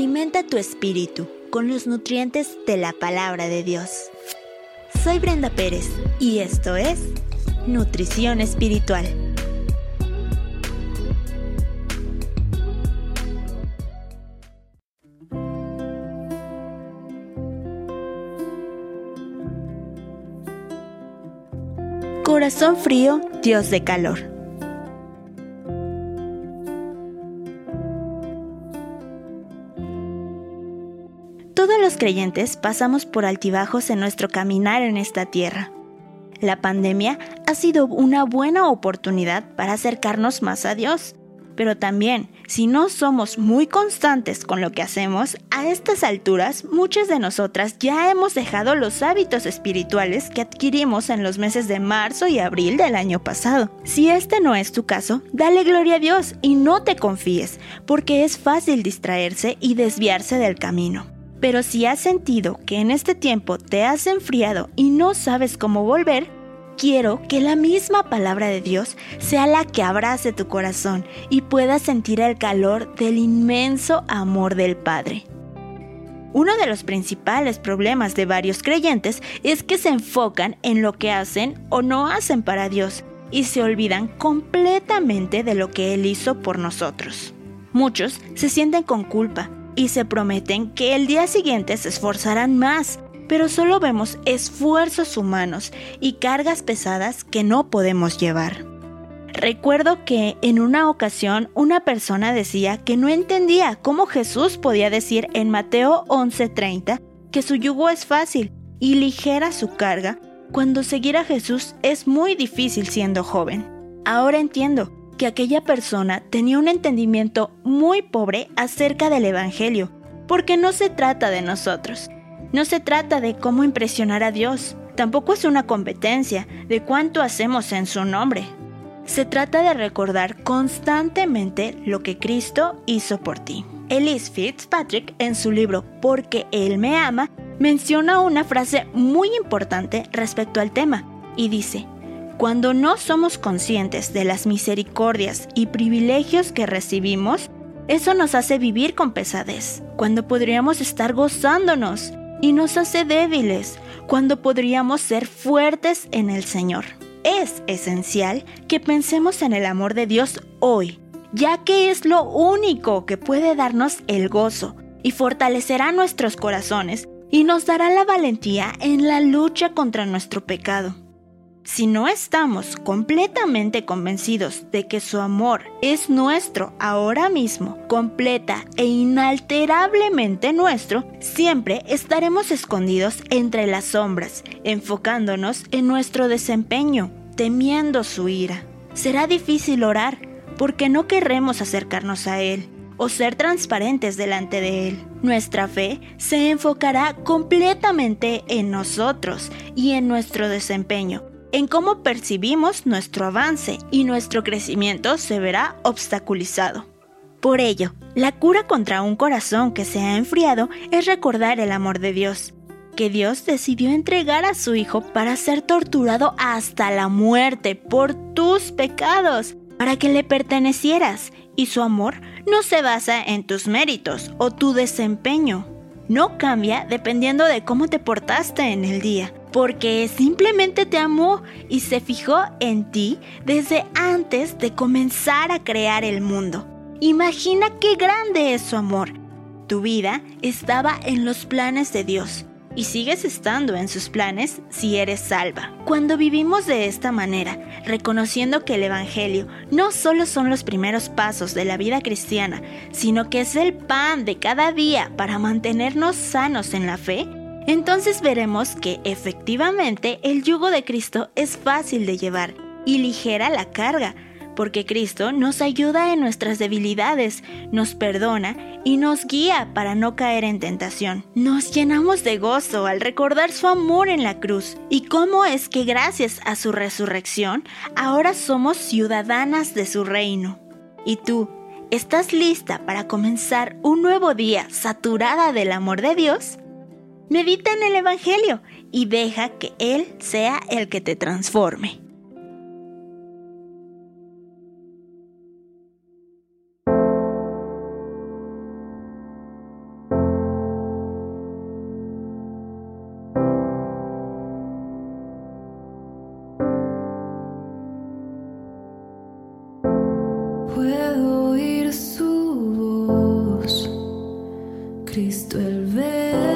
Alimenta tu espíritu con los nutrientes de la palabra de Dios. Soy Brenda Pérez y esto es Nutrición Espiritual. Corazón frío, Dios de calor. Todos los creyentes pasamos por altibajos en nuestro caminar en esta tierra. La pandemia ha sido una buena oportunidad para acercarnos más a Dios, pero también, si no somos muy constantes con lo que hacemos, a estas alturas muchas de nosotras ya hemos dejado los hábitos espirituales que adquirimos en los meses de marzo y abril del año pasado. Si este no es tu caso, dale gloria a Dios y no te confíes, porque es fácil distraerse y desviarse del camino. Pero si has sentido que en este tiempo te has enfriado y no sabes cómo volver, quiero que la misma palabra de Dios sea la que abrace tu corazón y puedas sentir el calor del inmenso amor del Padre. Uno de los principales problemas de varios creyentes es que se enfocan en lo que hacen o no hacen para Dios y se olvidan completamente de lo que Él hizo por nosotros. Muchos se sienten con culpa y se prometen que el día siguiente se esforzarán más, pero solo vemos esfuerzos humanos y cargas pesadas que no podemos llevar. Recuerdo que en una ocasión una persona decía que no entendía cómo Jesús podía decir en Mateo 11:30 que su yugo es fácil y ligera su carga, cuando seguir a Jesús es muy difícil siendo joven. Ahora entiendo que aquella persona tenía un entendimiento muy pobre acerca del Evangelio, porque no se trata de nosotros, no se trata de cómo impresionar a Dios, tampoco es una competencia de cuánto hacemos en su nombre. Se trata de recordar constantemente lo que Cristo hizo por ti. Elise Fitzpatrick, en su libro Porque Él me ama, menciona una frase muy importante respecto al tema y dice, cuando no somos conscientes de las misericordias y privilegios que recibimos, eso nos hace vivir con pesadez, cuando podríamos estar gozándonos, y nos hace débiles, cuando podríamos ser fuertes en el Señor. Es esencial que pensemos en el amor de Dios hoy, ya que es lo único que puede darnos el gozo y fortalecerá nuestros corazones y nos dará la valentía en la lucha contra nuestro pecado. Si no estamos completamente convencidos de que su amor es nuestro ahora mismo, completa e inalterablemente nuestro, siempre estaremos escondidos entre las sombras, enfocándonos en nuestro desempeño, temiendo su ira. Será difícil orar porque no querremos acercarnos a Él o ser transparentes delante de Él. Nuestra fe se enfocará completamente en nosotros y en nuestro desempeño, en cómo percibimos nuestro avance y nuestro crecimiento se verá obstaculizado. Por ello, la cura contra un corazón que se ha enfriado es recordar el amor de Dios, que Dios decidió entregar a su Hijo para ser torturado hasta la muerte por tus pecados, para que le pertenecieras, y su amor no se basa en tus méritos o tu desempeño. No cambia dependiendo de cómo te portaste en el día porque simplemente te amó y se fijó en ti desde antes de comenzar a crear el mundo. Imagina qué grande es su amor. Tu vida estaba en los planes de Dios y sigues estando en sus planes si eres salva. Cuando vivimos de esta manera, reconociendo que el Evangelio no solo son los primeros pasos de la vida cristiana, sino que es el pan de cada día para mantenernos sanos en la fe, entonces veremos que efectivamente el yugo de Cristo es fácil de llevar y ligera la carga, porque Cristo nos ayuda en nuestras debilidades, nos perdona y nos guía para no caer en tentación. Nos llenamos de gozo al recordar su amor en la cruz y cómo es que gracias a su resurrección ahora somos ciudadanas de su reino. ¿Y tú? ¿Estás lista para comenzar un nuevo día saturada del amor de Dios? medita en el Evangelio y deja que Él sea el que te transforme. Puedo su voz, Cristo el ver.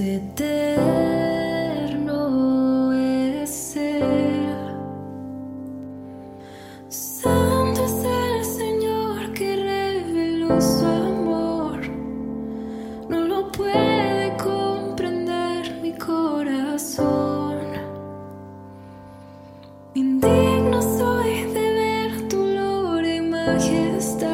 Eterno es Él. Santo es el Señor que reveló su amor. No lo puede comprender mi corazón. Indigno soy de ver tu gloria y majestad.